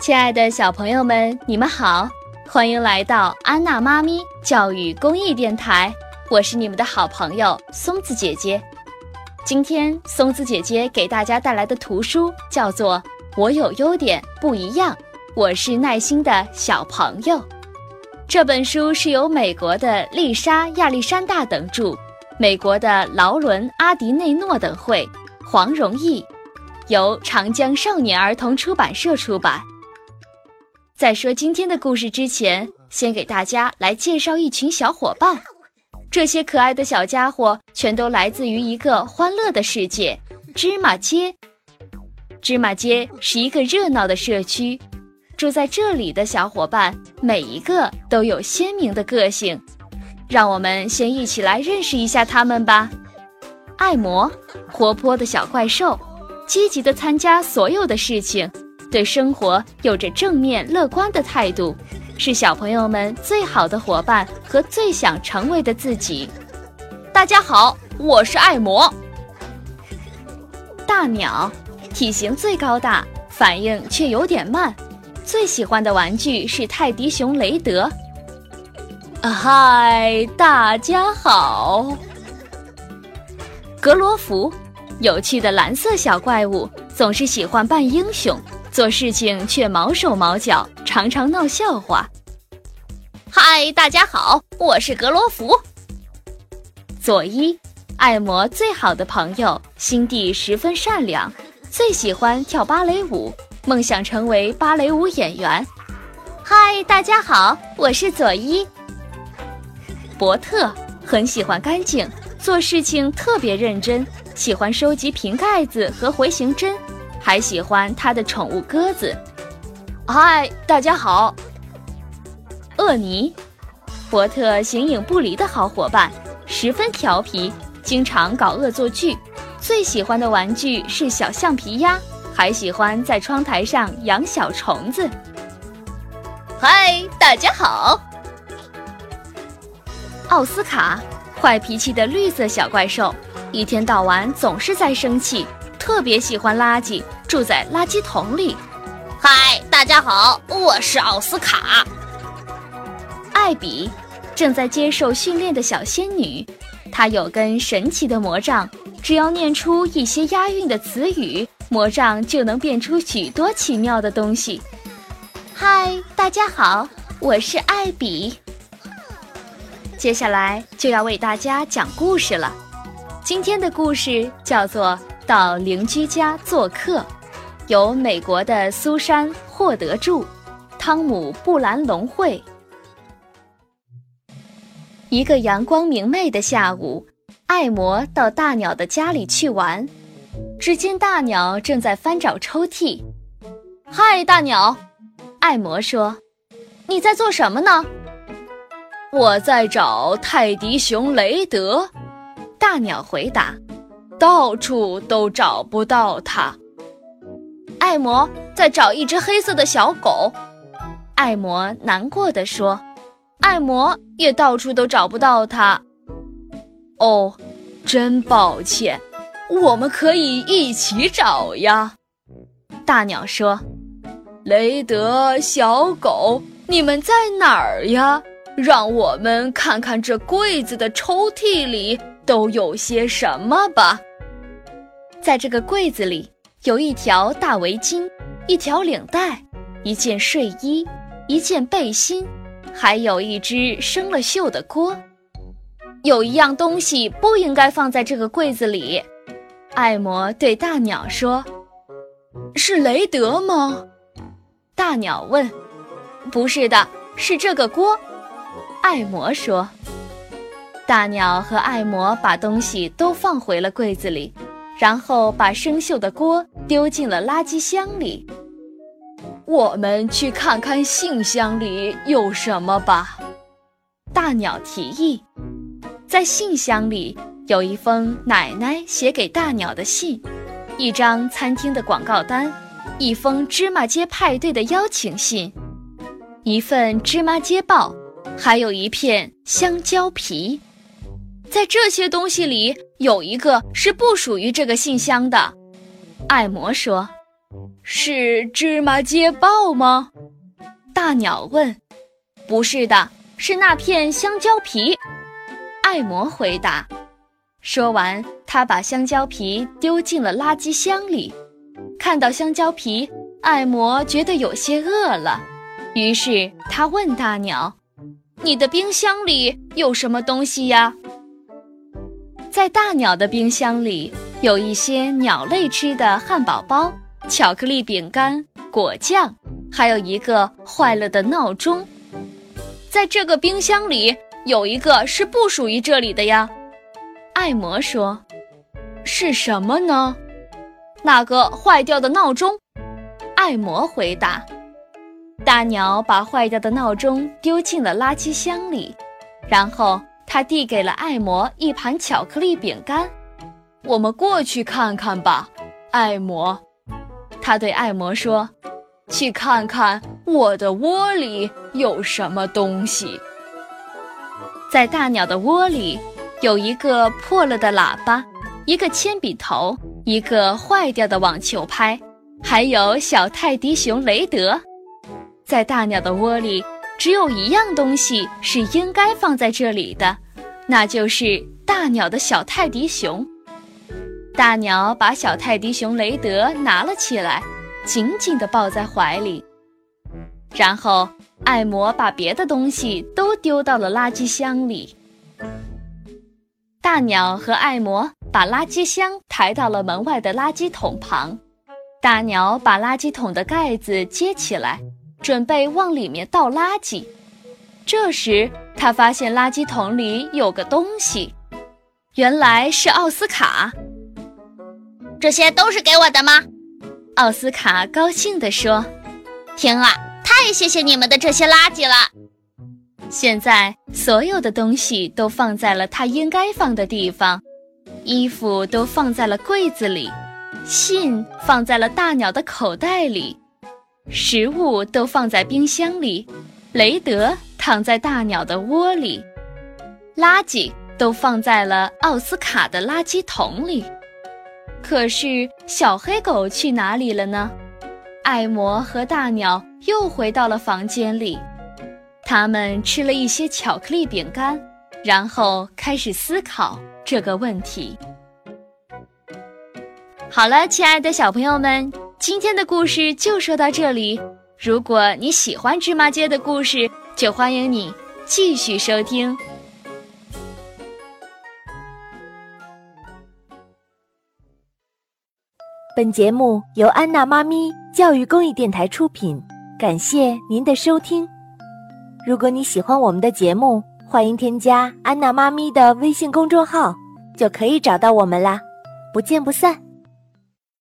亲爱的小朋友们，你们好，欢迎来到安娜妈咪教育公益电台，我是你们的好朋友松子姐姐。今天松子姐姐给大家带来的图书叫做《我有优点不一样》，我是耐心的小朋友。这本书是由美国的丽莎·亚历山大等著，美国的劳伦·阿迪内诺等绘，黄荣毅，由长江少年儿童出版社出版。在说今天的故事之前，先给大家来介绍一群小伙伴。这些可爱的小家伙全都来自于一个欢乐的世界——芝麻街。芝麻街是一个热闹的社区，住在这里的小伙伴每一个都有鲜明的个性。让我们先一起来认识一下他们吧。爱魔，活泼的小怪兽，积极的参加所有的事情。对生活有着正面乐观的态度，是小朋友们最好的伙伴和最想成为的自己。大家好，我是爱魔。大鸟，体型最高大，反应却有点慢，最喜欢的玩具是泰迪熊雷德。嗨，大家好。格罗弗，有趣的蓝色小怪物，总是喜欢扮英雄。做事情却毛手毛脚，常常闹笑话。嗨，大家好，我是格罗弗。佐伊，艾摩最好的朋友，心地十分善良，最喜欢跳芭蕾舞，梦想成为芭蕾舞演员。嗨，大家好，我是佐伊。伯特很喜欢干净，做事情特别认真，喜欢收集瓶盖子和回形针。还喜欢他的宠物鸽子。嗨，大家好。厄尼，伯特形影不离的好伙伴，十分调皮，经常搞恶作剧。最喜欢的玩具是小橡皮鸭，还喜欢在窗台上养小虫子。嗨，大家好。奥斯卡，坏脾气的绿色小怪兽，一天到晚总是在生气。特别喜欢垃圾，住在垃圾桶里。嗨，大家好，我是奥斯卡。艾比，正在接受训练的小仙女，她有根神奇的魔杖，只要念出一些押韵的词语，魔杖就能变出许多奇妙的东西。嗨，大家好，我是艾比。接下来就要为大家讲故事了，今天的故事叫做。到邻居家做客，由美国的苏珊·霍德著，汤姆·布兰龙绘。一个阳光明媚的下午，爱魔到大鸟的家里去玩，只见大鸟正在翻找抽屉。嗨，大鸟，爱魔说：“你在做什么呢？”我在找泰迪熊雷德。大鸟回答。到处都找不到它。爱魔在找一只黑色的小狗。爱魔难过的说：“爱魔也到处都找不到它。”哦，真抱歉。我们可以一起找呀。大鸟说：“雷德，小狗，你们在哪儿呀？让我们看看这柜子的抽屉里都有些什么吧。”在这个柜子里，有一条大围巾，一条领带，一件睡衣，一件背心，还有一只生了锈的锅。有一样东西不应该放在这个柜子里，爱魔对大鸟说：“是雷德吗？”大鸟问：“不是的，是这个锅。”爱魔说。大鸟和爱魔把东西都放回了柜子里。然后把生锈的锅丢进了垃圾箱里。我们去看看信箱里有什么吧。大鸟提议，在信箱里有一封奶奶写给大鸟的信，一张餐厅的广告单，一封芝麻街派对的邀请信，一份芝麻街报，还有一片香蕉皮。在这些东西里，有一个是不属于这个信箱的。爱魔说：“是芝麻街豹吗？大鸟问。不是的，是那片香蕉皮。爱魔回答。说完，他把香蕉皮丢进了垃圾箱里。看到香蕉皮，爱魔觉得有些饿了，于是他问大鸟：“你的冰箱里有什么东西呀？”在大鸟的冰箱里有一些鸟类吃的汉堡包、巧克力饼干、果酱，还有一个坏了的闹钟。在这个冰箱里有一个是不属于这里的呀，爱魔说：“是什么呢？”那个坏掉的闹钟。爱魔回答。大鸟把坏掉的闹钟丢进了垃圾箱里，然后他递给了爱魔一盘巧克力饼干。“我们过去看看吧，爱魔。”他对爱魔说。去看看我的窝里有什么东西。在大鸟的窝里，有一个破了的喇叭，一个铅笔头，一个坏掉的网球拍，还有小泰迪熊雷德。在大鸟的窝里，只有一样东西是应该放在这里的，那就是大鸟的小泰迪熊。大鸟把小泰迪熊雷德拿了起来。紧紧地抱在怀里，然后爱魔把别的东西都丢到了垃圾箱里。大鸟和爱魔把垃圾箱抬到了门外的垃圾桶旁。大鸟把垃圾桶的盖子接起来，准备往里面倒垃圾。这时，他发现垃圾桶里有个东西，原来是奥斯卡。这些都是给我的吗？奥斯卡高兴地说：“天啊，太谢谢你们的这些垃圾了！现在所有的东西都放在了它应该放的地方，衣服都放在了柜子里，信放在了大鸟的口袋里，食物都放在冰箱里，雷德躺在大鸟的窝里，垃圾都放在了奥斯卡的垃圾桶里。”可是小黑狗去哪里了呢？爱魔和大鸟又回到了房间里，他们吃了一些巧克力饼干，然后开始思考这个问题。好了，亲爱的小朋友们，今天的故事就说到这里。如果你喜欢芝麻街的故事，就欢迎你继续收听。本节目由安娜妈咪教育公益电台出品，感谢您的收听。如果你喜欢我们的节目，欢迎添加安娜妈咪的微信公众号，就可以找到我们啦。不见不散。